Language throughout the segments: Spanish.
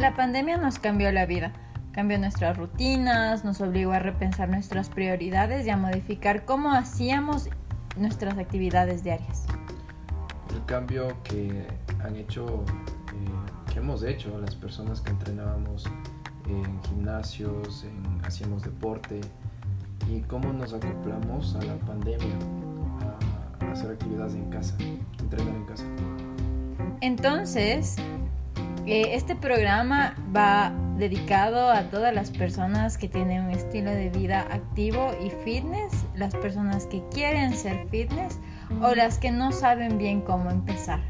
La pandemia nos cambió la vida, cambió nuestras rutinas, nos obligó a repensar nuestras prioridades y a modificar cómo hacíamos nuestras actividades diarias. El cambio que han hecho, eh, que hemos hecho las personas que entrenábamos en gimnasios, en, hacíamos deporte y cómo nos acoplamos a la pandemia, a, a hacer actividades en casa, entrenar en casa. Entonces, eh, este programa va dedicado a todas las personas que tienen un estilo de vida activo y fitness, las personas que quieren ser fitness o las que no saben bien cómo empezar.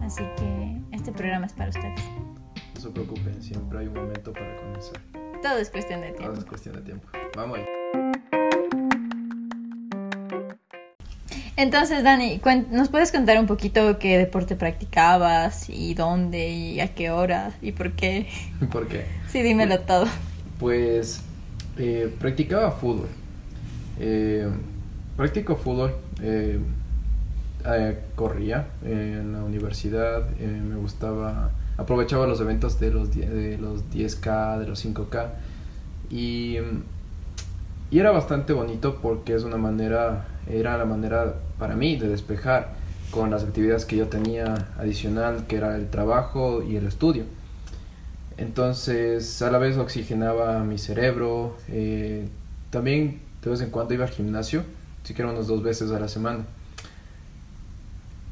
Así que este programa es para ustedes. No se preocupen, siempre hay un momento para comenzar. Todo es cuestión de tiempo. Todo es cuestión de tiempo. Vamos ahí. Entonces, Dani, ¿nos puedes contar un poquito qué deporte practicabas y dónde y a qué hora y por qué? ¿Por qué? Sí, dímelo todo. Pues eh, practicaba fútbol. Eh, practico fútbol. Eh, eh, corría en la universidad. me gustaba. Aprovechaba los eventos de los, de los 10K, de los 5K. Y, y era bastante bonito porque es una manera era la manera para mí de despejar con las actividades que yo tenía adicional, que era el trabajo y el estudio. Entonces, a la vez oxigenaba mi cerebro. Eh, también de vez en cuando iba al gimnasio, siquiera unas dos veces a la semana.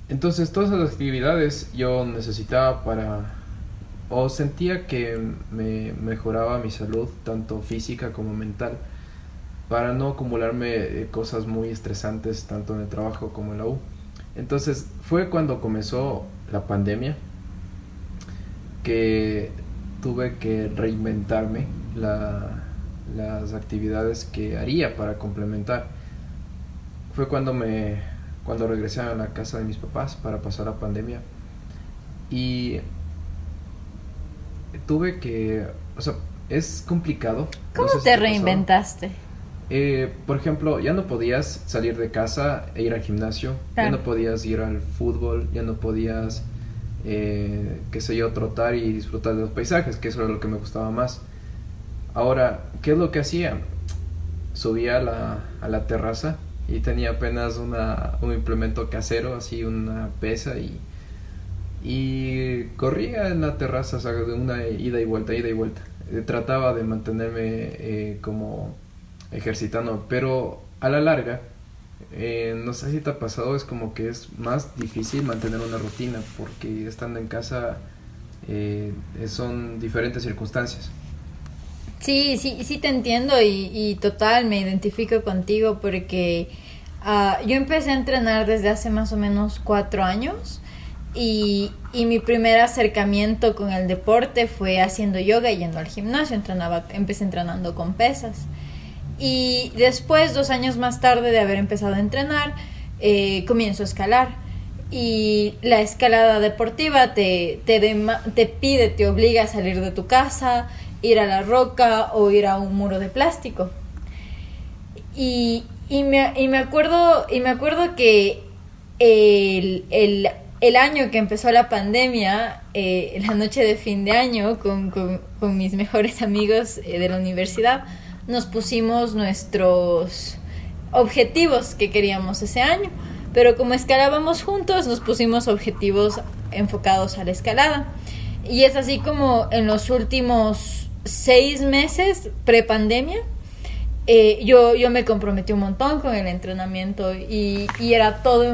Entonces, todas esas actividades yo necesitaba para, o sentía que me mejoraba mi salud, tanto física como mental para no acumularme eh, cosas muy estresantes tanto en el trabajo como en la U. Entonces fue cuando comenzó la pandemia que tuve que reinventarme las actividades que haría para complementar. Fue cuando me cuando regresé a la casa de mis papás para pasar la pandemia y tuve que, o sea, es complicado. ¿Cómo te reinventaste? Eh, por ejemplo, ya no podías salir de casa e ir al gimnasio, ya no podías ir al fútbol, ya no podías, eh, qué sé yo, trotar y disfrutar de los paisajes, que eso era lo que me gustaba más. Ahora, ¿qué es lo que hacía? Subía a la, a la terraza y tenía apenas una, un implemento casero, así una pesa y, y corría en la terraza, o de una ida y vuelta, ida y vuelta. Eh, trataba de mantenerme como ejercitando, pero a la larga, eh, no sé si te ha pasado, es como que es más difícil mantener una rutina porque estando en casa eh, son diferentes circunstancias. Sí, sí, sí te entiendo y, total me identifico contigo porque ah, yo empecé a entrenar desde hace más o menos cuatro años y, y, mi primer acercamiento con el deporte fue haciendo yoga y yendo al gimnasio, entrenaba, empecé entrenando con pesas. Y después, dos años más tarde de haber empezado a entrenar, eh, comienzo a escalar. Y la escalada deportiva te, te, pide, te obliga a salir de tu casa, ir a la roca o ir a un muro de plástico. Y, y, me, y me, acuerdo, y me acuerdo que el, el, el año que empezó la pandemia, eh, la noche de fin de año, con, con, con mis mejores amigos eh, de la universidad, nos pusimos nuestros objetivos que queríamos ese año. Pero como escalábamos juntos, nos pusimos objetivos enfocados a la escalada. Y es así como en los últimos seis meses pre-pandemia, eh, yo, yo me comprometí un montón con el entrenamiento y, y era todo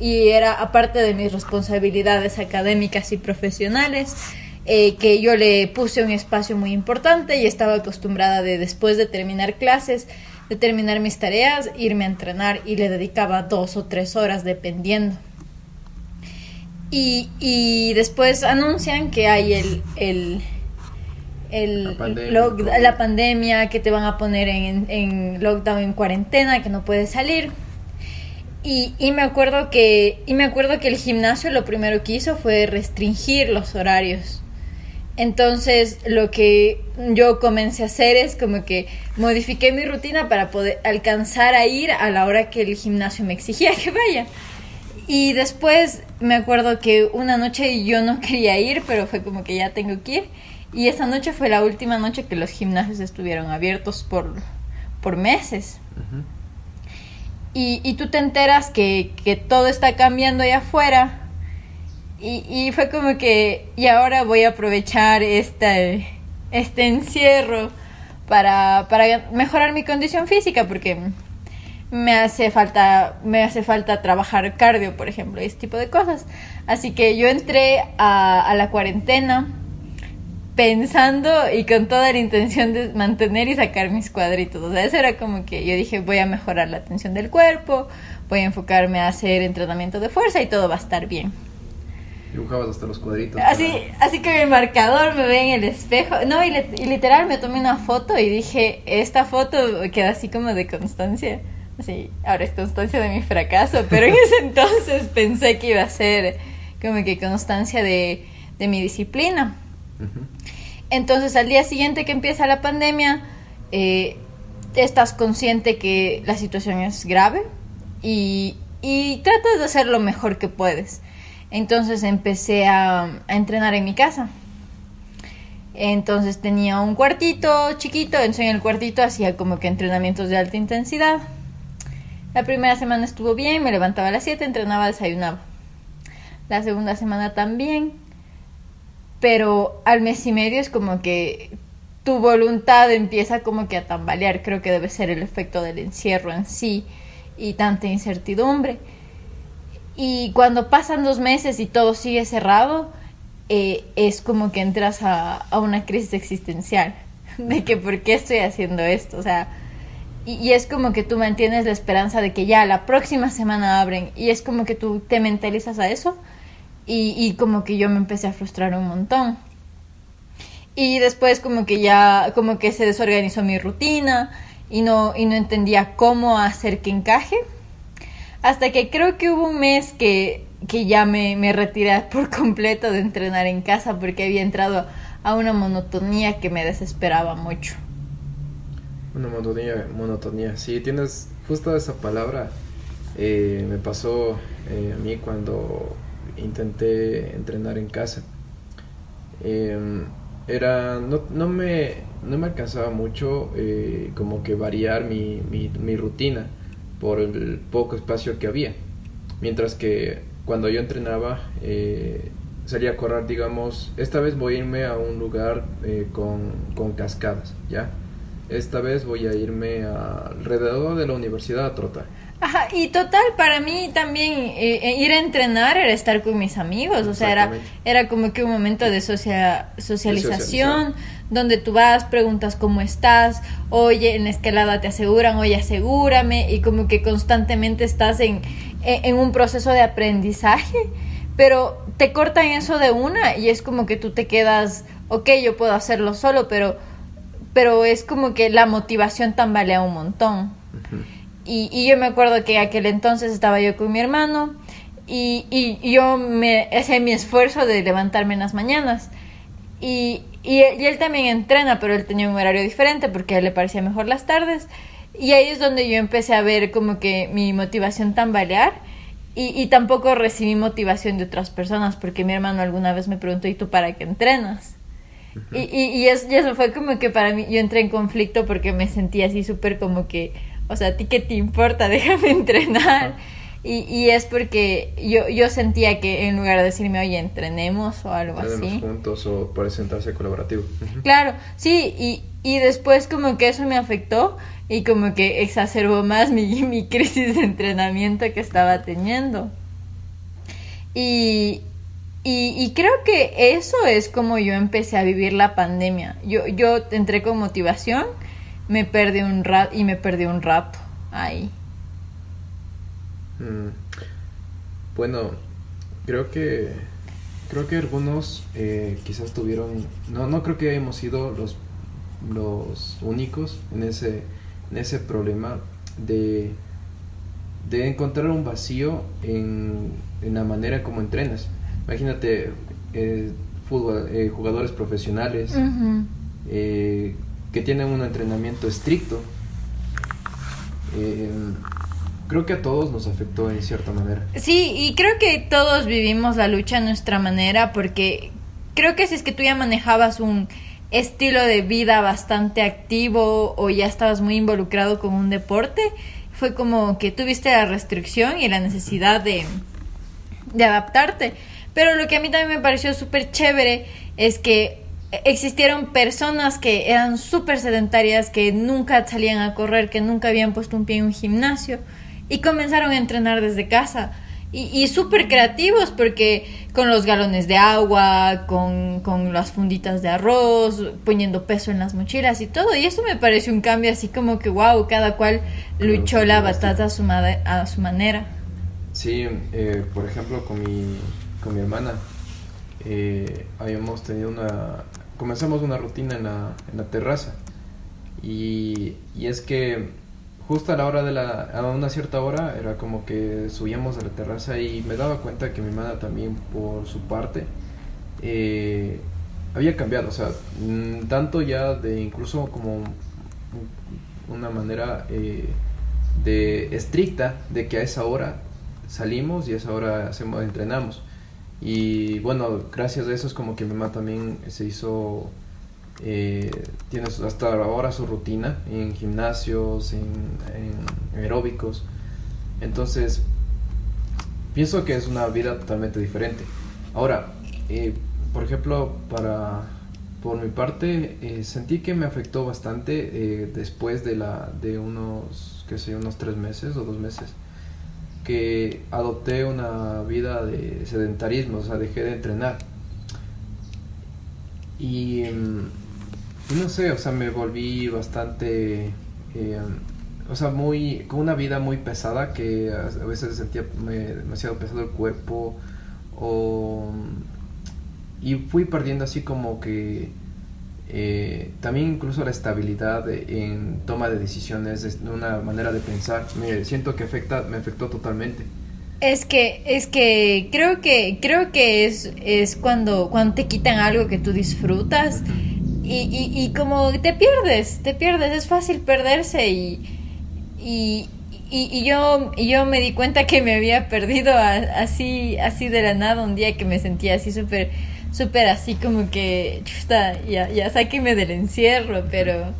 y era aparte de mis responsabilidades académicas y profesionales, eh, que yo le puse un espacio muy importante y estaba acostumbrada de después de terminar clases, de terminar mis tareas, irme a entrenar y le dedicaba dos o tres horas dependiendo. Y, y después anuncian que hay el, el, el la, pandemia. la, pandemia, que te van a poner en, en lockdown, en cuarentena, que no puedes salir. Y, y, me acuerdo que y me acuerdo que el gimnasio lo primero que hizo fue restringir los horarios entonces lo que yo comencé a hacer es como que modifiqué mi rutina para poder alcanzar a ir a la hora que el gimnasio me exigía que vaya. Y después me acuerdo que una noche yo no quería ir, pero fue como que ya tengo que ir. Y esa noche fue la última noche que los gimnasios estuvieron abiertos por, por meses. y, y, tú te enteras que, que, todo está cambiando allá afuera. Y, y, fue como que, y ahora voy a aprovechar este, este encierro para, para mejorar mi condición física, porque me hace falta me hace falta trabajar cardio por ejemplo ese tipo de cosas. Así que yo entré a, a, la cuarentena pensando y con toda la intención de mantener y sacar mis cuadritos. O sea eso era como que yo dije voy a mejorar la tensión del cuerpo voy a enfocarme a hacer entrenamiento de fuerza y todo va a estar bien dibujabas hasta los cuadritos así así que mi marcador me ve en el espejo no y, y literal me tomé una foto y dije esta foto queda así como de constancia Sí, ahora es constancia de mi fracaso, pero en ese entonces pensé que iba a ser como que constancia de, de mi disciplina. Entonces al día siguiente que empieza la pandemia, eh, estás consciente que la situación es grave y, y tratas de hacer lo mejor que puedes. Entonces empecé a, entrenar en mi casa. Entonces tenía un cuartito chiquito, entonces en el cuartito hacía como que entrenamientos de alta intensidad la primera semana estuvo bien, me levantaba a las 7, entrenaba, desayunaba. La segunda semana también. Pero al mes y medio es como que tu voluntad empieza como que a tambalear. Creo que debe ser el efecto del encierro en sí y tanta incertidumbre. Y cuando pasan dos meses y todo sigue cerrado, eh, es como que entras a, a una crisis existencial. De que, ¿por qué estoy haciendo esto? O sea, y, es como que tú mantienes la esperanza de que ya la próxima semana abren y es como que tú te mentalizas a eso y, y como que yo me empecé a frustrar un montón. Y después como que ya, como que se desorganizó mi rutina y no, y no entendía cómo hacer que encaje. Hasta que creo que hubo un mes que, que ya me, me retiré por completo de entrenar en casa porque había entrado a una monotonía que me desesperaba mucho. Una monotonía, monotonía. Sí, tienes justo esa palabra. Eh, me pasó eh, a mí cuando intenté entrenar en casa. Em, era, no, no, me, no me alcanzaba mucho eh, como que variar mi, mi, mi, rutina por el poco espacio que había. Mientras que cuando yo entrenaba salía a correr, digamos, esta vez voy a irme a un lugar con, con cascadas, ¿ya? esta vez voy a irme alrededor de la universidad a trotar. Ajá, y total, para mí también eh, eh, ir a entrenar era estar con mis amigos, o sea, era, era como que un momento de socialización, donde tú vas, preguntas cómo estás, oye, en la escalada te aseguran, oye, asegúrame, y como que constantemente estás en, en un proceso de aprendizaje, pero te cortan eso de una y es como que tú te quedas, ok, yo puedo hacerlo solo, pero pero es como que la motivación tambalea un montón. y, y, yo me acuerdo que aquel entonces estaba yo con mi hermano y, y yo me hacía mi esfuerzo de levantarme en las mañanas. Y, y, él también entrena, pero él tenía un horario diferente porque a él le parecía mejor las tardes. Y ahí es donde yo empecé a ver como que mi motivación tambalear. Y, y tampoco recibí motivación de otras personas porque mi hermano alguna vez me preguntó, ¿y tú para qué entrenas? Y, y, eso, fue como que para mí, yo entré en conflicto porque me sentía así súper como que, o sea, ¿a ti qué te importa? Déjame entrenar. Y, y es porque yo, yo sentía que en lugar de decirme, oye, entrenemos o algo así. juntos o presentarse colaborativo. Claro, sí, y, y después como que eso me afectó y como que exacerbó más mi, mi crisis de entrenamiento que estaba teniendo. Y, y, creo que eso es como yo empecé a vivir la pandemia. Yo, yo entré con motivación, me perdí un rato y me perdí un rato ahí. Mm. Bueno, creo que creo que algunos eh, quizás tuvieron no no creo que hemos sido los los únicos en ese en ese problema de de encontrar un vacío en, en la manera como entrenas Imagínate, eh, fútbol, eh, jugadores profesionales eh, que tienen un entrenamiento estricto. Creo que a todos nos afectó en cierta manera. Sí, y creo que todos vivimos la lucha a nuestra manera porque creo que si es que tú ya manejabas un estilo de vida bastante activo o ya estabas muy involucrado con un deporte, fue como que tuviste la restricción y la necesidad de, de adaptarte. Pero lo que a mí también me pareció súper chévere es que existieron personas que eran súper sedentarias, que nunca salían a correr, que nunca habían puesto un pie en un gimnasio y comenzaron a entrenar desde casa. Y, y súper creativos porque con los galones de agua, con, con, las funditas de arroz, poniendo peso en las mochilas y todo. Y eso me pareció un cambio así como que, wow, cada cual luchó la batalla a su, a su manera. Sí, eh, por ejemplo, con mi, con mi hermana, eh, habíamos tenido una... Comenzamos una rutina en la, en la terraza. Y, y es que justo a la hora de la, a una cierta hora era como que subíamos a la terraza y me daba cuenta que mi hermana también por su parte eh, había cambiado, o sea, mm, tanto ya de incluso como una manera eh, de estricta de que a esa hora salimos y a esa hora hacemos, entrenamos. Y bueno, gracias a eso es como que mi mamá también se hizo eh, tiene hasta ahora su rutina en gimnasios, en, aeróbicos. Entonces, pienso que es una vida totalmente diferente. Ahora, eh, por ejemplo, para por mi parte, eh, sentí que me afectó bastante eh, después de la de unos, qué sé, unos tres meses o dos meses que adopté una vida de sedentarismo, o sea, dejé de entrenar. Y mm, no sé, o sea, me volví bastante, eh, o sea, muy, con una vida muy pesada que a veces sentía demasiado pesado el cuerpo o, y fui perdiendo así como que eh, también incluso la estabilidad en toma de decisiones, una manera de pensar, me siento que afecta, me afectó totalmente. Es que, es que creo que, creo que es, es cuando, cuando te quitan algo que tú disfrutas y, y, como te pierdes, te pierdes, es fácil perderse y, y, y, yo, yo me di cuenta que me había perdido así, así de la nada un día que me sentía así súper, súper así como que, chuta, ya, ya sáqueme del encierro, pero,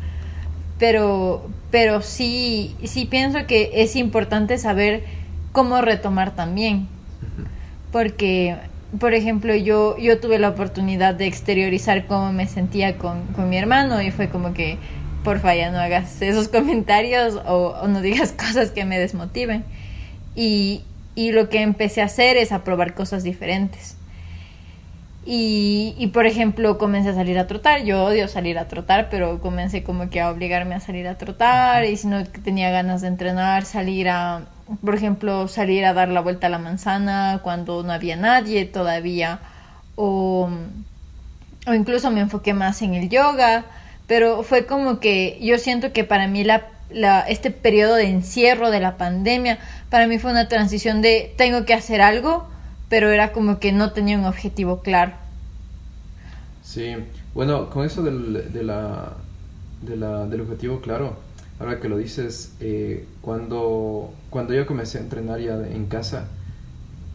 pero, pero sí, sí pienso que es importante saber cómo retomar también, porque por ejemplo, yo, yo tuve la oportunidad de exteriorizar cómo me sentía con, con mi hermano y fue como que, porfa, ya no hagas esos comentarios o, no digas cosas que me desmotiven. Y, y, lo que empecé a hacer es a probar cosas diferentes. Y, y, por ejemplo, comencé a salir a trotar. Yo odio salir a trotar, pero comencé como que a obligarme a salir a trotar. Y si no tenía ganas de entrenar, salir a, por ejemplo, salir a dar la vuelta a la manzana cuando no había nadie todavía, o, o incluso me enfoqué más en el yoga, pero fue como que yo siento que para mí la, la, este periodo de encierro de la pandemia, para mí fue una transición de tengo que hacer algo, pero era como que no tenía un objetivo claro. Sí, bueno, con eso del, de la, de la, del objetivo claro, ahora que lo dices, eh, cuando, cuando yo comencé a entrenar ya en casa,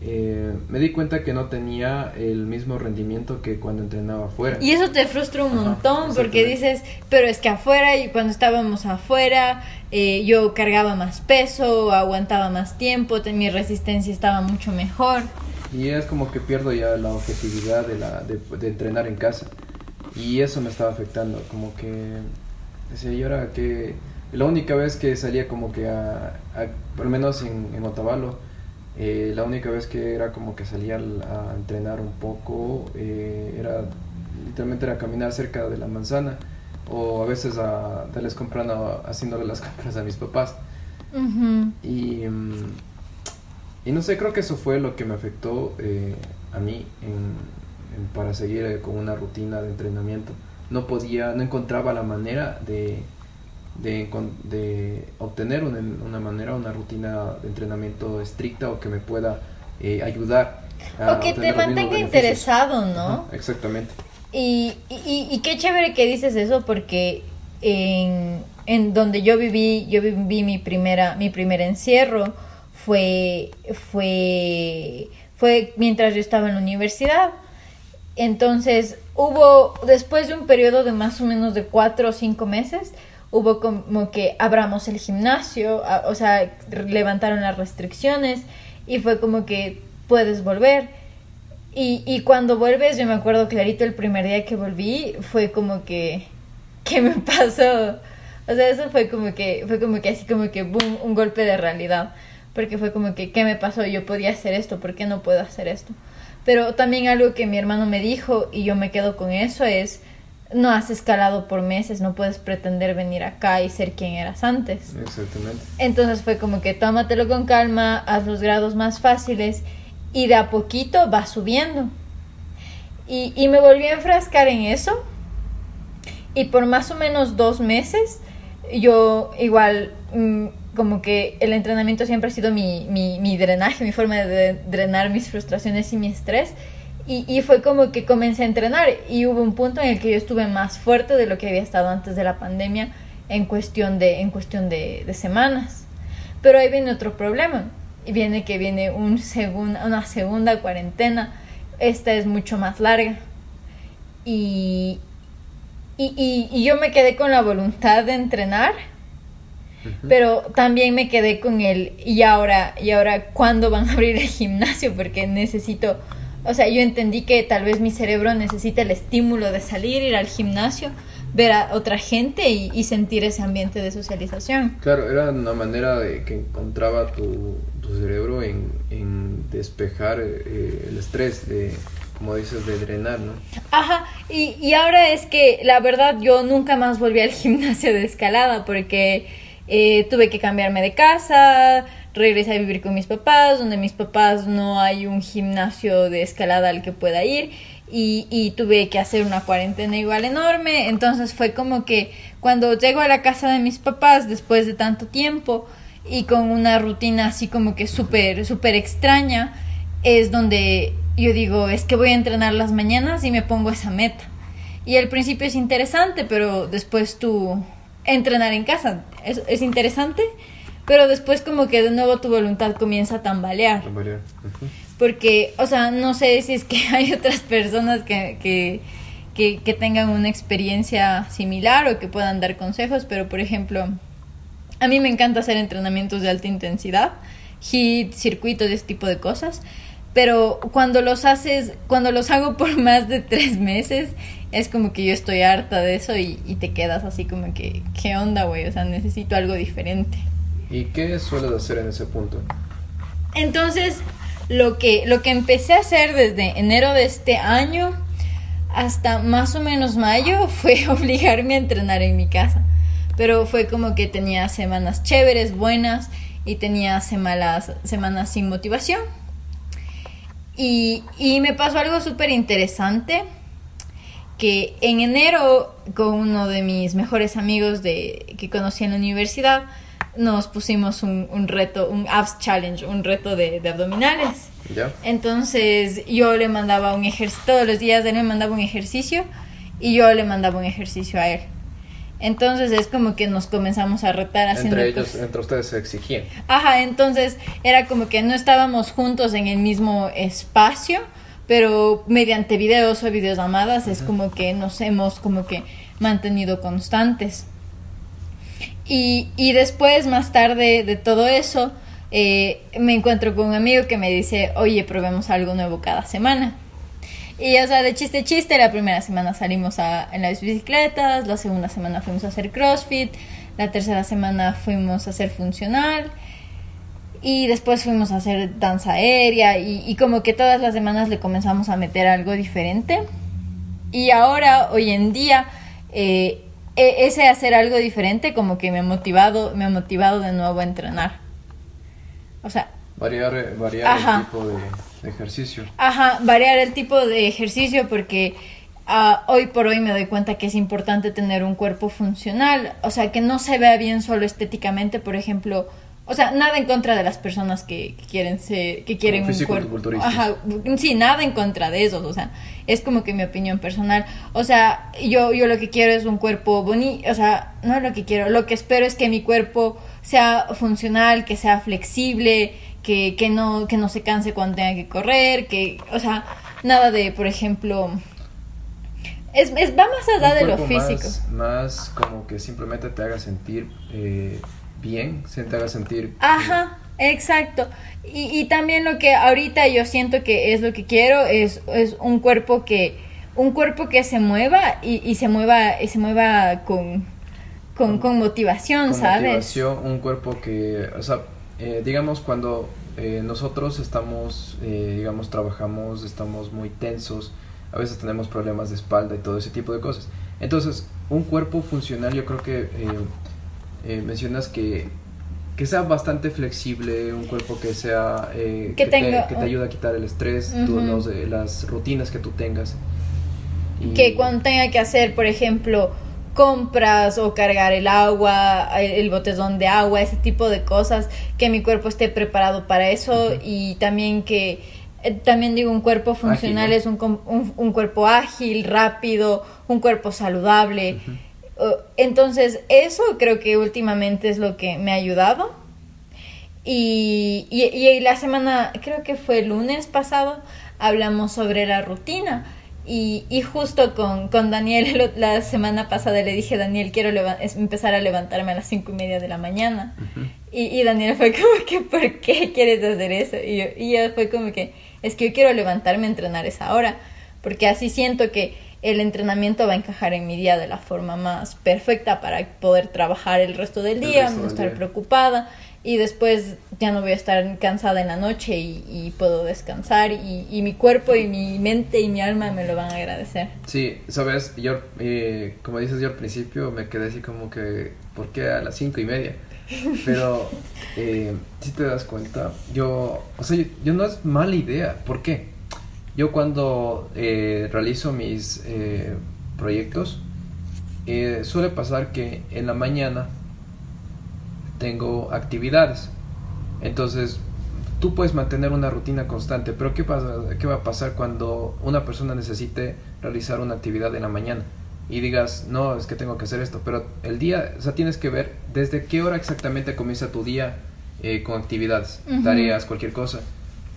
eh, me di cuenta que no tenía el mismo rendimiento que cuando entrenaba afuera. Y eso te frustra un montón porque dices, pero es que afuera y cuando estábamos afuera eh, yo cargaba más peso, aguantaba más tiempo, mi resistencia estaba mucho mejor. Y es como que pierdo ya la objetividad de, la, de, de entrenar en casa. Y eso me estaba afectando, como que decía, ¿y ahora qué? La única vez que salía como que a, por lo menos en, en Otavalo, eh, la única vez que era como que salía a entrenar un poco, eh, era literalmente era caminar cerca de la manzana o a veces a darles comprando, haciéndole las compras a mis papás. y, mm, y no sé, creo que eso fue lo que me afectó eh, a mí para seguir con una rutina de entrenamiento. No podía, no encontraba la manera de de, de obtener una, una, manera, una rutina de entrenamiento estricta o que me pueda eh, ayudar. A o que te mantenga interesado, ¿no? exactamente. Y, y, y, qué chévere que dices eso porque en, en donde yo viví, yo viví mi primera, mi primer encierro fue, fue, fue mientras yo estaba en la universidad Entonces hubo, después de un periodo de más o menos de cuatro o cinco meses, hubo como que abramos el gimnasio, o sea, levantaron las restricciones y fue como que puedes volver. Y, y cuando vuelves, yo me acuerdo clarito el primer día que volví, fue como que, ¿qué me pasó? O sea, eso fue como que, fue como que así como que, boom, un golpe de realidad. Porque fue como que, ¿qué me pasó? Yo podía hacer esto, ¿por qué no puedo hacer esto? Pero también algo que mi hermano me dijo y yo me quedo con eso es, no has escalado por meses, no puedes pretender venir acá y ser quien eras antes. Exactamente. Entonces fue como que tómatelo con calma, haz los grados más fáciles y de a poquito va subiendo. Y, y me volví a enfrascar en eso y por más o menos dos meses yo igual mm, como que el entrenamiento siempre ha sido mi, mi, mi drenaje, mi forma de drenar mis frustraciones y mi estrés. Y, y, fue como que comencé a entrenar y hubo un punto en el que yo estuve más fuerte de lo que había estado antes de la pandemia en cuestión de, en cuestión de, de semanas. Pero ahí viene otro problema. Y viene que viene un una segunda cuarentena. Esta es mucho más larga. Y, y, y, y yo me quedé con la voluntad de entrenar pero también me quedé con el y ahora y ahora cuándo van a abrir el gimnasio porque necesito o sea yo entendí que tal vez mi cerebro necesita el estímulo de salir ir al gimnasio ver a otra gente y, sentir ese ambiente de socialización claro era una manera de que encontraba tu, tu cerebro en, en despejar eh, el estrés de como dices, de drenar, ¿no? Ajá, y, y ahora es que la verdad yo nunca más volví al gimnasio de escalada porque eh, tuve que cambiarme de casa, regresé a vivir con mis papás, donde mis papás no hay un gimnasio de escalada al que pueda ir. Y, tuve que hacer una cuarentena igual enorme. Entonces fue como que cuando llego a la casa de mis papás después de tanto tiempo y con una rutina así como que súper, súper extraña, es donde yo digo, es que voy a entrenar las mañanas y me pongo esa meta. Y al principio es interesante, pero después tú entrenar en casa. Es interesante, pero después como que de nuevo tu voluntad comienza a tambalear. tambalear. Porque, o sea, no sé si es que hay otras personas que, que, que, que, tengan una experiencia similar o que puedan dar consejos, pero por ejemplo, a mí me encanta hacer entrenamientos de alta intensidad, hit, circuitos, ese tipo de cosas. Pero cuando los haces, cuando los hago por más de tres meses, es como que yo estoy harta de eso y, y te quedas así como que, ¿qué onda, güey? O sea, necesito algo diferente. ¿Y qué sueles hacer en ese punto? Entonces, lo que, lo que empecé a hacer desde enero de este año hasta más o menos mayo fue obligarme a entrenar en mi casa. Pero fue como que tenía semanas chéveres, buenas, y tenía semanas, semanas sin motivación. Y, y me pasó algo súper interesante que en enero con uno de mis mejores amigos de, que conocí en la universidad nos pusimos un, un reto, un abs challenge, un reto de, de abdominales. Entonces yo le mandaba un ejercicio, todos los días él me mandaba un ejercicio y yo le mandaba un ejercicio a él. Entonces es como que nos comenzamos a retar haciendo entre ellos, entre ustedes se exigían. Ajá, entonces era como que no estábamos juntos en el mismo espacio, pero mediante videos o videollamadas es como que nos hemos como que mantenido constantes. Y, y después, más tarde de todo eso, eh, me encuentro con un amigo que me dice, oye, probemos algo nuevo cada semana. Y, o sea, de chiste chiste, la primera semana salimos a, en las bicicletas, la segunda semana fuimos a hacer CrossFit, la tercera semana fuimos a hacer funcional, y después fuimos a hacer danza aérea y, y, como que todas las semanas le comenzamos a meter algo diferente. Y ahora, hoy en día, eh, ese hacer algo diferente como que me ha motivado, me ha motivado de nuevo a entrenar. O sea... Variar, variar el tipo de, ejercicio. Ajá, variar el tipo de ejercicio porque... Uh, hoy por hoy me doy cuenta que es importante tener un cuerpo funcional, o sea, que no se vea bien solo estéticamente, por ejemplo, o sea, nada en contra de las personas que, quieren ser, que quieren un cuerpo. Ajá, sí, nada en contra de esos, o sea, es como que mi opinión personal. O sea, yo, yo lo que quiero es un cuerpo bonito, o sea, no es lo que quiero, lo que espero es que mi cuerpo sea funcional, que sea flexible, que, que no, que no se canse cuando tenga que correr, que, o sea, nada de, por ejemplo, es, es, va más allá de lo físico. Más, como que simplemente te haga sentir eh, bien, se te haga sentir... Ajá, exacto. Y, y, también lo que ahorita yo siento que es lo que quiero es, es un cuerpo que un cuerpo que se mueva y, y se mueva y se mueva con, con, con motivación, con ¿sabes? Motivación, un cuerpo que, o sea, eh, digamos cuando eh, nosotros estamos, eh, digamos, trabajamos, estamos muy tensos, a veces tenemos problemas de espalda y todo ese tipo de cosas. Entonces, un cuerpo funcional, yo creo que eh, mencionas que, que sea bastante flexible, un cuerpo que sea eh, que, te, que, te, ayude a quitar el estrés, uh -huh. los, las rutinas que tú tengas. Y... Que cuando tenga que hacer, por ejemplo, compras o cargar el agua, el botezón de agua, ese tipo de cosas, que mi cuerpo esté preparado para eso uh -huh. y también que eh, también digo, un cuerpo funcional ágil, ¿no? es un, un, un, cuerpo ágil, rápido, un cuerpo saludable. Uh -huh. Entonces, eso creo que últimamente es lo que me ha ayudado. Y, y, y, la semana, creo que fue el lunes pasado, hablamos sobre la rutina. Y, y justo con, con Daniel la semana pasada le dije, Daniel, quiero empezar a levantarme a las cinco y media de la mañana. Uh -huh. y, y, Daniel fue como que, ¿por qué quieres hacer eso? Y yo, y yo fue como que, es que yo quiero levantarme a entrenar esa hora, porque así siento que el entrenamiento va a encajar en mi día de la forma más perfecta para poder trabajar el resto del día, resto no estar día. preocupada y después ya no voy a estar cansada en la noche y, y puedo descansar y, y, mi cuerpo y mi mente y mi alma me lo van a agradecer. Sí, sabes, yo, eh, como dices yo al principio, me quedé así como que, ¿por qué a las cinco y media? Pero eh, si te das cuenta, yo, o sea, yo, yo, no es mala idea. ¿Por qué? Yo cuando eh, realizo mis eh, proyectos, eh, suele pasar que en la mañana tengo actividades. Entonces, tú puedes mantener una rutina constante, pero ¿qué, pasa, ¿qué va a pasar cuando una persona necesite realizar una actividad en la mañana? y digas, no, es que tengo que hacer esto, pero el día, o sea, tienes que ver desde qué hora exactamente comienza tu día eh, con actividades, uh -huh. tareas, cualquier cosa,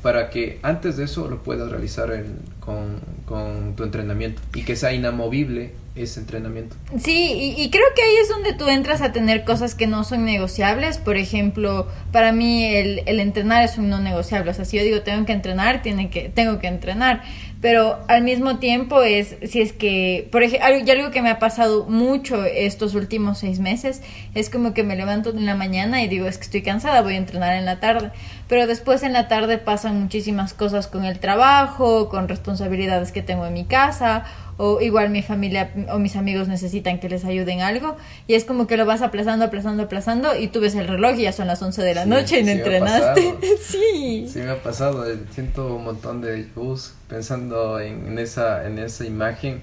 para que antes de eso lo puedas realizar en, con, con, tu entrenamiento y que sea inamovible ese entrenamiento. Sí, y, creo que ahí es donde tú entras a tener cosas que no son negociables. Por ejemplo, para mí el, el entrenar es un no negociable. O sea, si yo digo tengo que entrenar, tiene que, tengo que entrenar pero al mismo tiempo es, si es que, por ejemplo, algo que me ha pasado mucho estos últimos seis meses, es como que me levanto en la mañana y digo, es que estoy cansada, voy a entrenar en la tarde, pero después en la tarde pasan muchísimas cosas con el trabajo, con responsabilidades que tengo en mi casa, o igual mi familia o mis amigos necesitan que les ayuden algo y es como que lo vas aplazando, aplazando, aplazando y tú ves el reloj y ya son las 11 de la sí, noche y no sí entrenaste. sí. Sí me ha pasado, eh, siento un montón de bus pensando en, en esa en esa imagen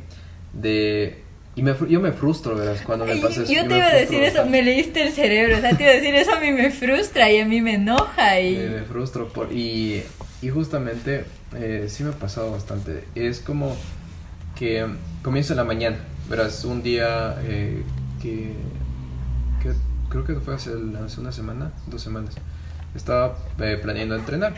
de y me, yo me frustro, verás, cuando me pasa eso. Yo, yo te iba a decir eso, me leíste el cerebro, o sea, te iba a decir eso a mí me frustra y a mí me enoja y... Me, me frustro por, y, y justamente eh, sí me ha pasado bastante. Es como que comienza en la mañana, verás, un día eh, que, creo que fue hace, hace, una semana, dos semanas, estaba eh, planeando entrenar.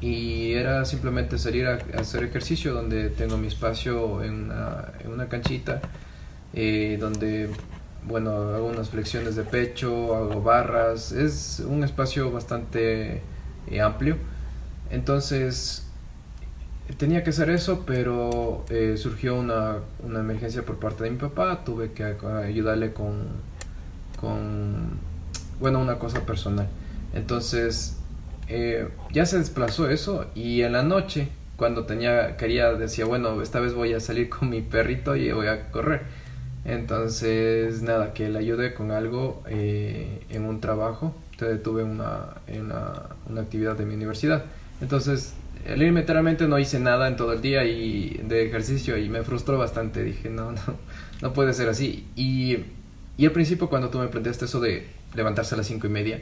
Y era simplemente salir a, hacer ejercicio donde tengo mi espacio en una, en una canchita eh, donde bueno hago unas flexiones de pecho hago barras es un espacio bastante amplio. Entonces tenía que hacer eso pero eh, surgió una, una, emergencia por parte de mi papá. Tuve que ayudarle con con bueno una cosa personal. Entonces eh, ya se desplazó eso y en la noche cuando tenía quería decía bueno esta vez voy a salir con mi perrito y voy a correr entonces nada que le ayude con algo eh, en un trabajo. Entonces tuve una, una, una actividad de mi universidad. Entonces literalmente no hice nada en todo el día y de ejercicio y me frustró bastante dije no no no puede ser así y, y al principio cuando tú me planteaste eso de levantarse a las cinco y media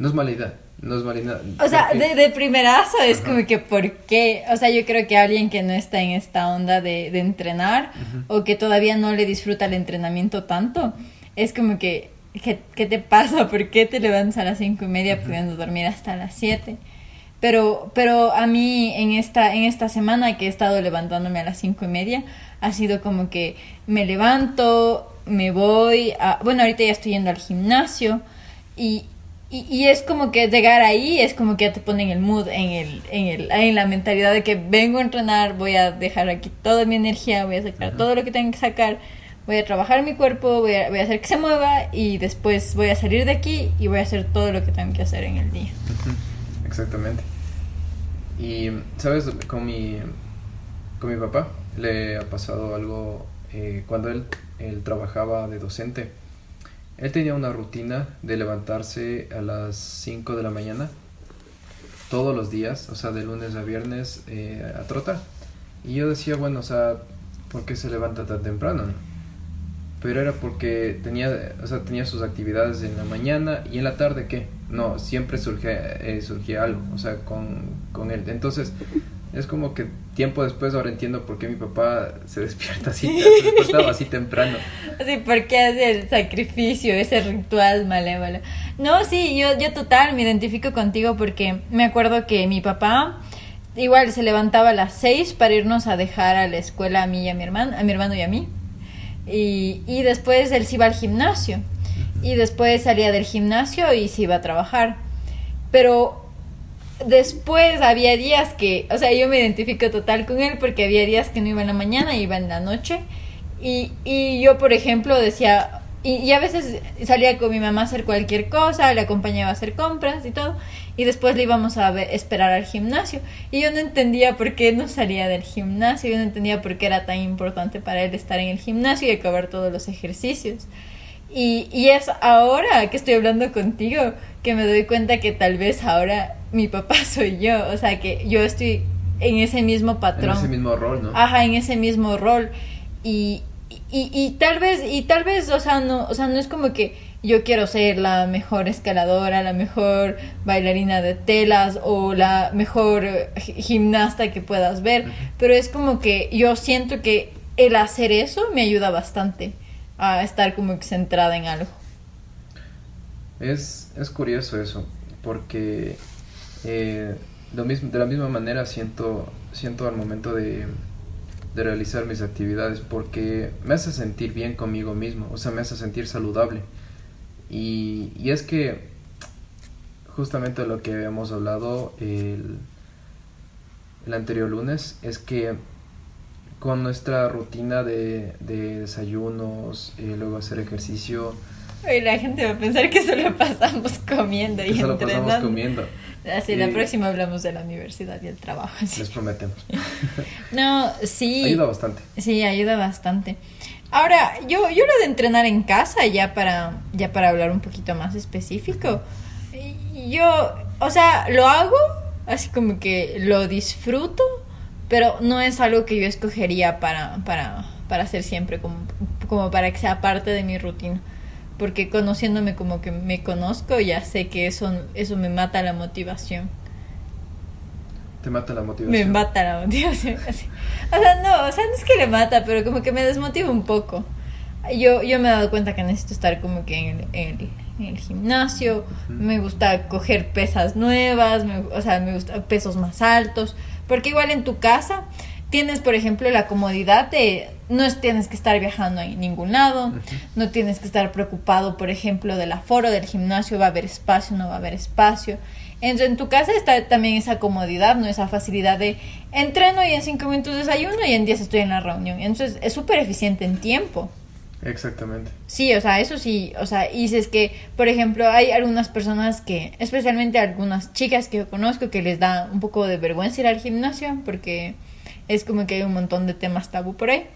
no es mala idea, no es mala idea. O sea, de, de, primerazo es Ajá. como que ¿por qué? O sea, yo creo que alguien que no está en esta onda de, de entrenar Ajá. o que todavía no le disfruta el entrenamiento tanto, es como que, ¿qué, qué te pasa? ¿Por qué te levantas a las cinco y media Ajá. pudiendo dormir hasta las siete? Pero, pero a mí en esta, en esta semana que he estado levantándome a las cinco y media, ha sido como que me levanto, me voy, a, bueno, ahorita ya estoy yendo al gimnasio y, y, es como que llegar ahí es como que ya te ponen el mood, en, el, en, el, en la mentalidad de que vengo a entrenar, voy a dejar aquí toda mi energía, voy a sacar todo lo que tengo que sacar, voy a trabajar mi cuerpo, voy a, voy a hacer que se mueva y después voy a salir de aquí y voy a hacer todo lo que tengo que hacer en el día. Exactamente. Y, ¿sabes? Con mi, con mi papá le ha pasado algo eh, cuando él, él trabajaba de docente él tenía una rutina de levantarse a las 5 de la mañana todos los días, o sea, de lunes a viernes eh, a trotar. Y yo decía, bueno, o sea, ¿por qué se levanta tan temprano? Pero era porque tenía, o sea, tenía sus actividades en la mañana y en la tarde, ¿qué? No, siempre surgía, eh, surgía algo, o sea, con, con él. Entonces, es como que tiempo después ahora entiendo por qué mi papá se despierta así, se así temprano. Sí, porque hace el sacrificio, ese ritual malévolo. No, sí, yo, yo total me identifico contigo porque me acuerdo que mi papá igual se levantaba a las seis para irnos a dejar a la escuela a mí y a mi hermano, a mi hermano y a mí. Y, y después él se iba al gimnasio. Y después salía del gimnasio y se iba a trabajar. Pero después había días que, o sea, yo me identifico total con él porque había días que no iba en la mañana, iba en la noche. Y, y yo, por ejemplo, decía, y, a veces salía con mi mamá a hacer cualquier cosa, le acompañaba a hacer compras y todo, y después le íbamos a esperar al gimnasio. Y yo no entendía por qué no salía del gimnasio, yo no entendía por qué era tan importante para él estar en el gimnasio y acabar todos los ejercicios. Y, y es ahora que estoy hablando contigo que me doy cuenta que tal vez ahora mi papá soy yo, o sea que yo estoy en ese mismo patrón. En ese mismo rol, ¿no? Ajá, en ese mismo rol. Y, y, y tal vez, y tal vez, o sea, no, o sea, no es como que yo quiero ser la mejor escaladora, la mejor bailarina de telas o la mejor gimnasta que puedas ver, pero es como que yo siento que el hacer eso me ayuda bastante a estar como centrada en algo. Es, es curioso eso, porque eh, lo mismo, de la misma manera siento, siento al momento de, de realizar mis actividades, porque me hace sentir bien conmigo mismo, o sea, me hace sentir saludable. Y, y es que justamente lo que habíamos hablado el, el anterior lunes es que con nuestra rutina de, de desayunos, y eh, luego hacer ejercicio, y la gente va a pensar que solo pasamos comiendo y solo pasamos comiendo. Así, la próxima hablamos de la universidad y el trabajo. Les prometemos. no, sí. Ayuda bastante. Sí, ayuda bastante. Ahora, yo, yo lo de entrenar en casa, ya para, ya para hablar un poquito más específico, yo, o sea, lo hago, así como que lo disfruto, pero no es algo que yo escogería para, para, para hacer siempre, como, como para que sea parte de mi rutina porque conociéndome como que me conozco, ya sé que eso, eso me mata la motivación. ¿Te mata la motivación? Me mata la motivación. O sea, no, o sea, no es que le mata, pero como que me desmotiva un poco. Yo, yo me he dado cuenta que necesito estar como que en el, en el, gimnasio, me gusta coger pesas nuevas, o sea, me gusta pesos más altos, porque igual en tu casa tienes, por ejemplo, la comodidad de no tienes que estar viajando en ningún lado, no tienes que estar preocupado, por ejemplo, del aforo del gimnasio, va a haber espacio, no va a haber espacio. Entonces, en tu casa está también esa comodidad, no esa facilidad de entreno y en cinco minutos desayuno y en diez estoy en la reunión. Entonces, es súper eficiente en tiempo. Exactamente. Sí, o sea, eso sí, o sea, y es que, por ejemplo, hay algunas personas que, especialmente algunas chicas que yo conozco, que les da un poco de vergüenza ir al gimnasio porque es como que hay un montón de temas tabú por ahí.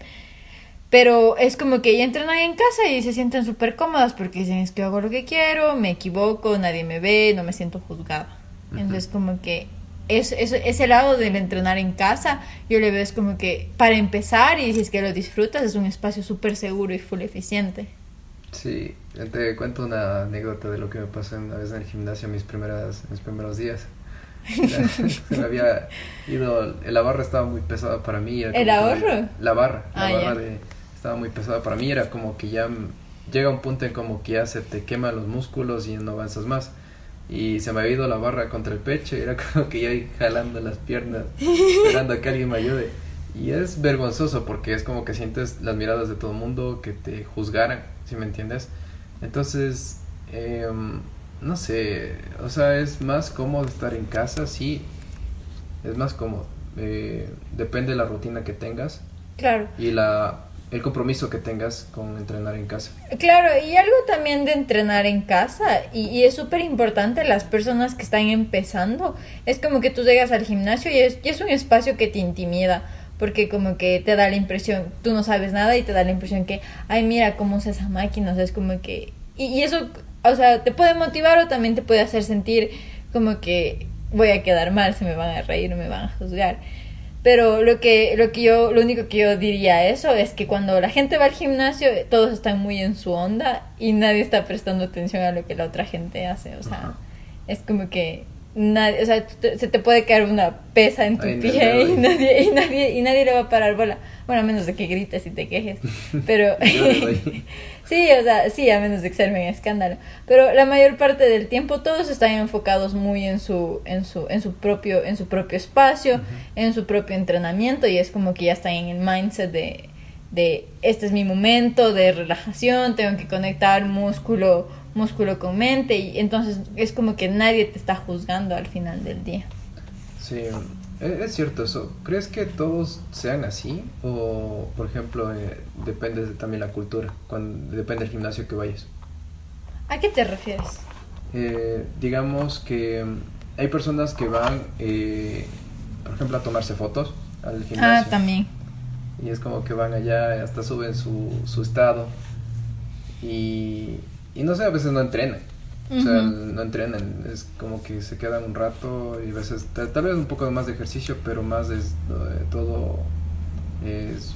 Pero es como que ya entran ahí en casa y se sienten súper cómodas porque dicen es que hago lo que quiero, me equivoco, nadie me ve, no me siento juzgada. Entonces como que es, es, ese lado del entrenar en casa, yo le veo es como que para empezar y si es que lo disfrutas es un espacio súper seguro y full eficiente. Sí, te cuento una anécdota de lo que me pasó una vez en el gimnasio mis, primeras, mis primeros días. se me había ido, la barra estaba muy pesada para mí. ¿El ahorro? la barra, la ah, barra de, estaba muy pesada para mí, era como que ya llega un punto en como que ya se te queman los músculos y no avanzas más. Y se me había ido la barra contra el pecho y era como que yo ahí jalando las piernas, esperando a que alguien me ayude. Y es vergonzoso porque es como que sientes las miradas de todo el mundo que te juzgaran, si me entiendes. Entonces, em, no sé, o sea, es más cómodo estar en casa, sí, es más cómodo. Eh, depende de la rutina que tengas. Claro. Y la, el compromiso que tengas con entrenar en casa. Claro, y algo también de entrenar en casa, y, es súper importante las personas que están empezando, es como que tú llegas al gimnasio y es, y es un espacio que te intimida porque como que te da la impresión, tú no sabes nada y te da la impresión que, ay, mira cómo usa esa máquina, o sea, es como que... Y, y, eso, o sea, te puede motivar o también te puede hacer sentir como que voy a quedar mal, se me van a reír, me van a juzgar. Pero lo que, lo que yo, lo único que yo diría a eso es que cuando la gente va al gimnasio, todos están muy en su onda y nadie está prestando atención a lo que la otra gente hace. O sea, es como que nadie, o sea, se te puede caer una pesa en tu pie y nadie, y nadie, y nadie le va a parar bola. Bueno, a menos de que grites y te quejes. Pero sí, o sea, sí, a menos de que se en escándalo. Pero la mayor parte del tiempo todos están enfocados muy en su, en su, en su propio, en su propio espacio, en su propio entrenamiento, y es como que ya están en el mindset de, de este es mi momento de relajación, tengo que conectar músculo músculo con mente y entonces es como que nadie te está juzgando al final del día. Sí, e-, es cierto eso. ¿Crees que todos sean así? O, por ejemplo, eh, depende de también la cultura, cuando, depende del gimnasio que vayas. ¿A qué te refieres? Eh, digamos que mm, hay personas que van, eh, por ejemplo, a tomarse fotos al ah, gimnasio. Ah, también. Y es como que van allá, hasta suben su, su estado. Y y no sé, a veces no entrenan. O sea, no entrenan, es como que se quedan un rato y a veces tal, vez un poco más de ejercicio, pero más es eh, todo es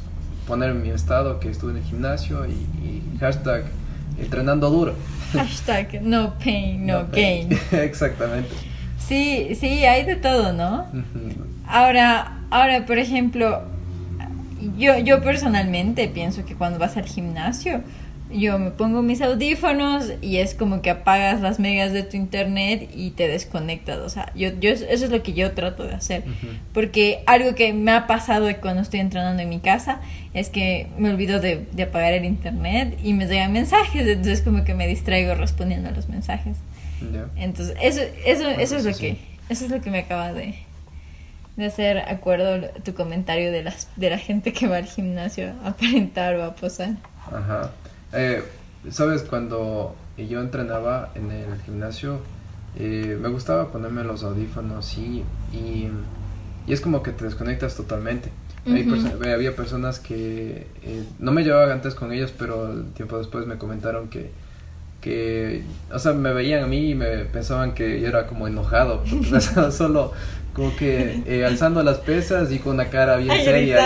poner mi estado que estuve en el gimnasio y, hashtag entrenando duro. Hashtag no pain, no, gain. Exactamente. Sí, sí, hay de todo, ¿no? Ahora, ahora, por ejemplo, yo, yo personalmente pienso que cuando vas al gimnasio, yo me pongo mis audífonos y es como que apagas las megas de tu internet y te desconectas. O sea, yo, yo eso es lo que yo trato de hacer. Porque algo que me ha pasado cuando estoy entrenando en mi casa es que me olvido de, apagar el internet y me llegan mensajes. Entonces como que me distraigo respondiendo a los mensajes. Entonces, eso, eso, eso es lo que, eso es lo que me acaba de, de hacer acuerdo tu comentario de las, de la gente que va al gimnasio a aparentar o a posar. Ajá. Eh, Sabes, cuando yo entrenaba en el gimnasio, eh, me gustaba ponerme los audífonos y, y, es como que te desconectas totalmente. había personas que eh, no me llevaba antes con ellos, pero tiempo después me comentaron que, que, o sea, me veían a mí y me pensaban que yo era como enojado, solo como que eh, alzando las pesas y con una cara bien seria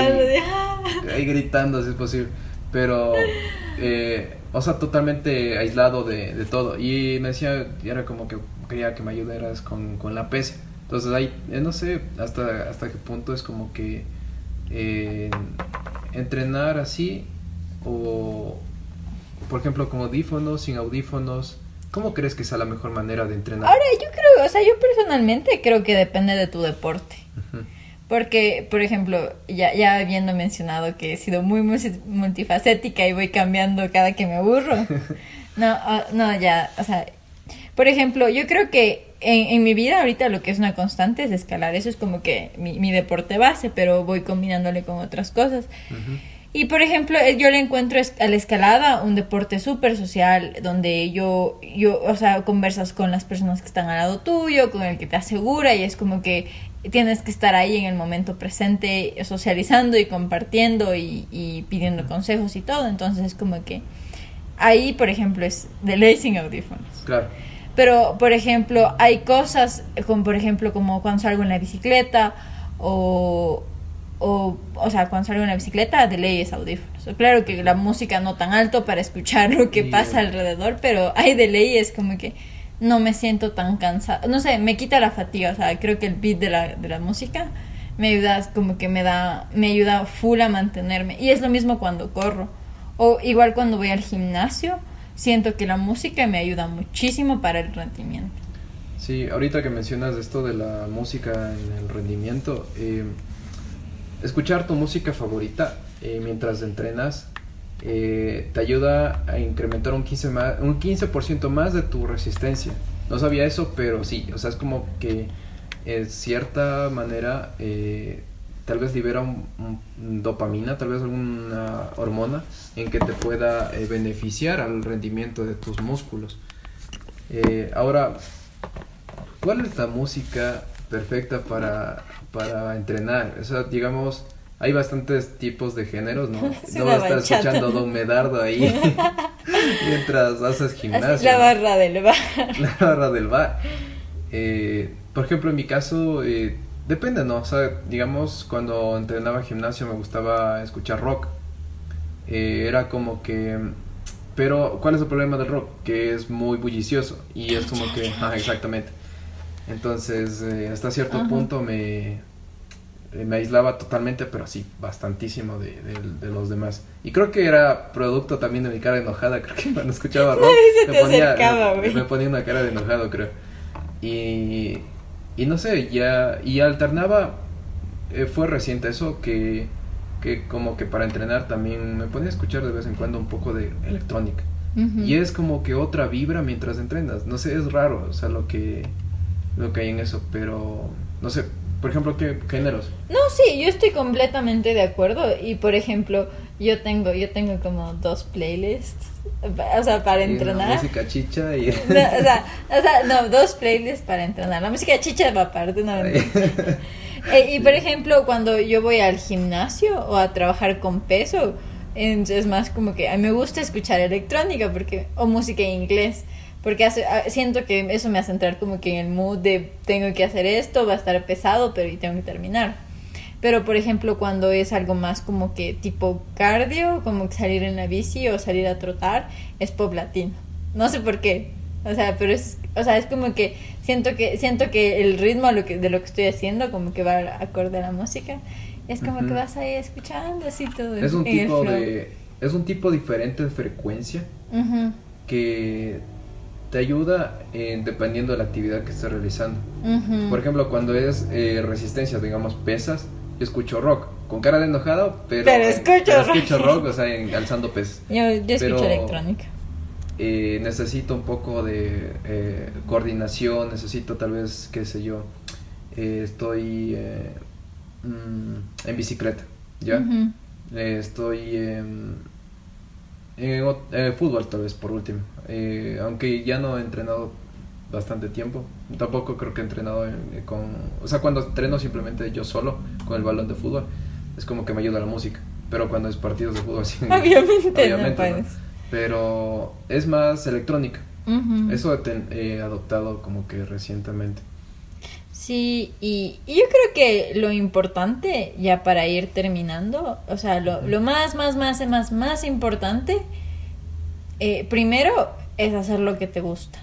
ahí gritando si es posible. Pero eh, o sea, totalmente aislado de, de, todo. Y me decía, y era como que quería que me ayudaras con, con la pesa. Entonces ahí, eh, no sé hasta, hasta qué punto es como que eh, entrenar así o, por ejemplo, con audífonos, sin audífonos. ¿Cómo crees que sea la mejor manera de entrenar? Ahora, yo creo, o sea, yo personalmente creo que depende de tu deporte. Porque, por ejemplo, ya, ya habiendo mencionado que he sido muy, multifacética y voy cambiando cada que me aburro. No, ah, no, ya, o sea, por ejemplo, yo creo que en, en, mi vida ahorita lo que es una constante es escalar. Eso es como que mi, mi deporte base, pero voy combinándole con otras cosas. Y por ejemplo, eh, yo le encuentro a la escalada un deporte súper social, donde yo, yo, o sea, conversas con las personas que están al lado tuyo, con el que te asegura, y es como que tienes que estar ahí en el momento presente, socializando y compartiendo y, pidiendo consejos y todo. Entonces es como que ahí, por ejemplo, es de ley sin audífonos. Claro. Pero, por ejemplo, hay cosas, como por ejemplo, como cuando salgo en la bicicleta o, o, o sea, cuando salgo en la bicicleta, de ley es audífonos. Claro que la música no tan alto para escuchar lo que pasa alrededor, pero hay de ley es como que no me siento tan cansada. No sé, me quita la fatiga, o sea, creo que el beat de la, de la música me ayuda, como que me da, me ayuda full a mantenerme. Y es lo mismo cuando corro. O igual cuando voy al gimnasio, siento que la música me ayuda muchísimo para el rendimiento. Sí, ahorita que mencionas esto de la música en el rendimiento, eh, escuchar tu música favorita eh, mientras entrenas eh, te ayuda a incrementar un 15%, más, un 15 más de tu resistencia. No sabía eso, pero sí, o sea, es como que en cierta manera tal vez libera un, dopamina, tal vez alguna hormona en que te pueda beneficiar al rendimiento de tus músculos. ahora, ¿Cuál es la música perfecta para, para entrenar? O sea, digamos, hay bastantes tipos de géneros, ¿no? no vas a estar escuchando Don Medardo ahí mientras haces gimnasio. la barra del bar. La barra del bar. Eh, por ejemplo, en mi caso, eh, depende, ¿no? O sea, digamos, cuando entrenaba gimnasio me gustaba escuchar rock. Eh, era como que... Pero, ¿cuál es el problema del rock? Que es muy bullicioso y es como que... Ah, exactamente entonces, eh, hasta cierto punto me, me aislaba totalmente, pero sí, bastantísimo de, los demás. Y creo que era producto también de mi cara enojada, creo que cuando escuchaba rock me, ponía, me, ponía una cara de enojado, creo. Y, y no sé, ya, y alternaba, eh, fue reciente eso que, que como que para entrenar también me ponía a escuchar de vez en cuando un poco de electrónica. Y es como que otra vibra mientras entrenas, no sé, es raro, o sea, lo que lo que hay en eso, pero no sé, por ejemplo, ¿qué géneros? No, sí, yo estoy completamente de acuerdo y por ejemplo, yo tengo yo tengo como dos playlists, o sea, para entrenar. música chicha y no, o, sea, o sea, no, dos playlists para entrenar. La música chicha va aparte, no. Eh, y por ejemplo, cuando yo voy al gimnasio o a trabajar con peso, es más como que a mí me gusta escuchar electrónica porque o música en inglés porque ah, siento que eso me hace entrar como que en el mood de tengo que hacer esto, va a estar pesado, pero y tengo que terminar. Pero por ejemplo, cuando es algo más como que tipo cardio, como que salir en la bici o salir a trotar, es pop latino. No sé por qué. O sea, pero es, o sea, es como que siento que siento que el ritmo de lo que, de lo que estoy haciendo como que va acorde a la música. Es como que vas ahí escuchando así todo. Es un tipo de es un tipo diferente de frecuencia que te ayuda dependiendo de la actividad que estés realizando. Por ejemplo, cuando es eh, resistencia, digamos, pesas, yo escucho rock, con cara de enojado, pero, pero escucho, rock. o sea, alzando pesas. Yo, escucho electrónica. Eh, necesito un poco de eh, coordinación, necesito tal vez, qué sé yo, estoy mm, en bicicleta, ¿ya? estoy en en fútbol tal vez por último. Eh, aunque ya no he entrenado bastante tiempo. Tampoco creo que he entrenado con... O sea, cuando entreno simplemente yo solo con el balón de fútbol, es como que me ayuda la música. Pero cuando es partidos de fútbol, sí, obviamente, Pero es más electrónica. Eso he, adoptado como que recientemente. Sí, y, yo creo que lo importante, ya para ir terminando, o sea, lo, lo más, más, más, más, más importante eh, primero es hacer lo que te gusta.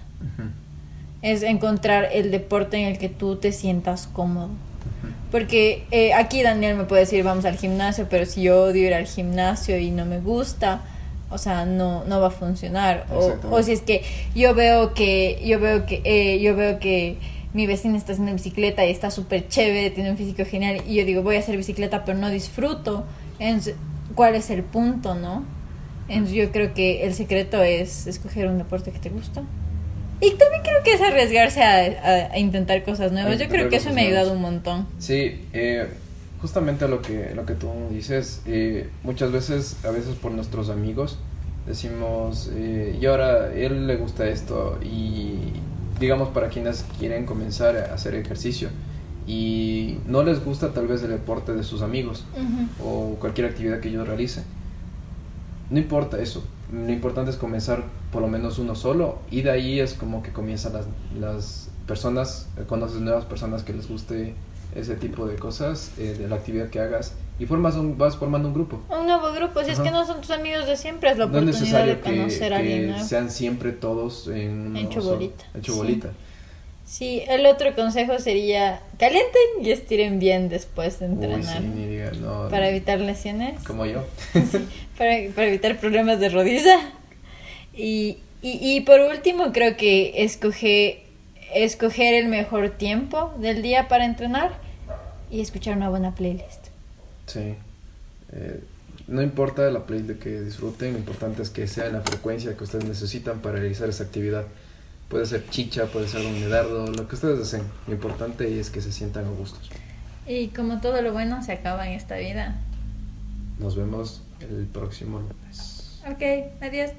Es encontrar el deporte en el que tú te sientas cómodo. Porque eh, aquí Daniel me puede decir vamos al gimnasio, pero si yo odio ir al gimnasio y no me gusta, o sea, no, no va a funcionar. O, si es que yo veo que, yo veo que, eh, yo veo que mi vecina está haciendo bicicleta y está súper chévere, tiene un físico genial, y yo digo voy a hacer bicicleta pero no disfruto. ¿Cuál es el punto, no? Entonces yo creo que el secreto es escoger un deporte que te gusta. Y también creo que es arriesgarse a, intentar cosas nuevas. Yo creo que eso me ha ayudado un montón. Sí, eh, justamente lo que, lo que tú dices, eh, muchas veces, a veces por nuestros amigos, decimos, eh, y ahora él le gusta esto, y digamos para quienes quieren comenzar a hacer ejercicio y no les gusta tal vez el deporte de sus amigos o cualquier actividad que ellos realicen no importa eso, lo importante es comenzar por lo menos uno solo y de ahí es como que comienzan las, las personas, eh, conoces nuevas personas que les guste ese tipo de cosas, eh, de la actividad que hagas y formas un, vas formando un grupo. Un nuevo grupo, si es que no son tus amigos de siempre, es la oportunidad de conocer a alguien que sean siempre todos en, hecho bolita. Hecho bolita. Sí, el otro consejo sería calienten y estiren bien después de entrenar. para evitar lesiones. Como yo. para, para, evitar problemas de rodilla. Y, y, y, por último, creo que escoge escoger el mejor tiempo del día para entrenar y escuchar una buena playlist. Sí. Eh, no importa la playlist que disfruten, lo importante es que sea en la frecuencia que ustedes necesitan para realizar esa actividad. Puede ser chicha, puede ser un medardo, lo que ustedes deseen. Lo importante es que se sientan a gustos. Y como todo lo bueno se acaba en esta vida. Nos vemos el próximo lunes. Ok, adiós.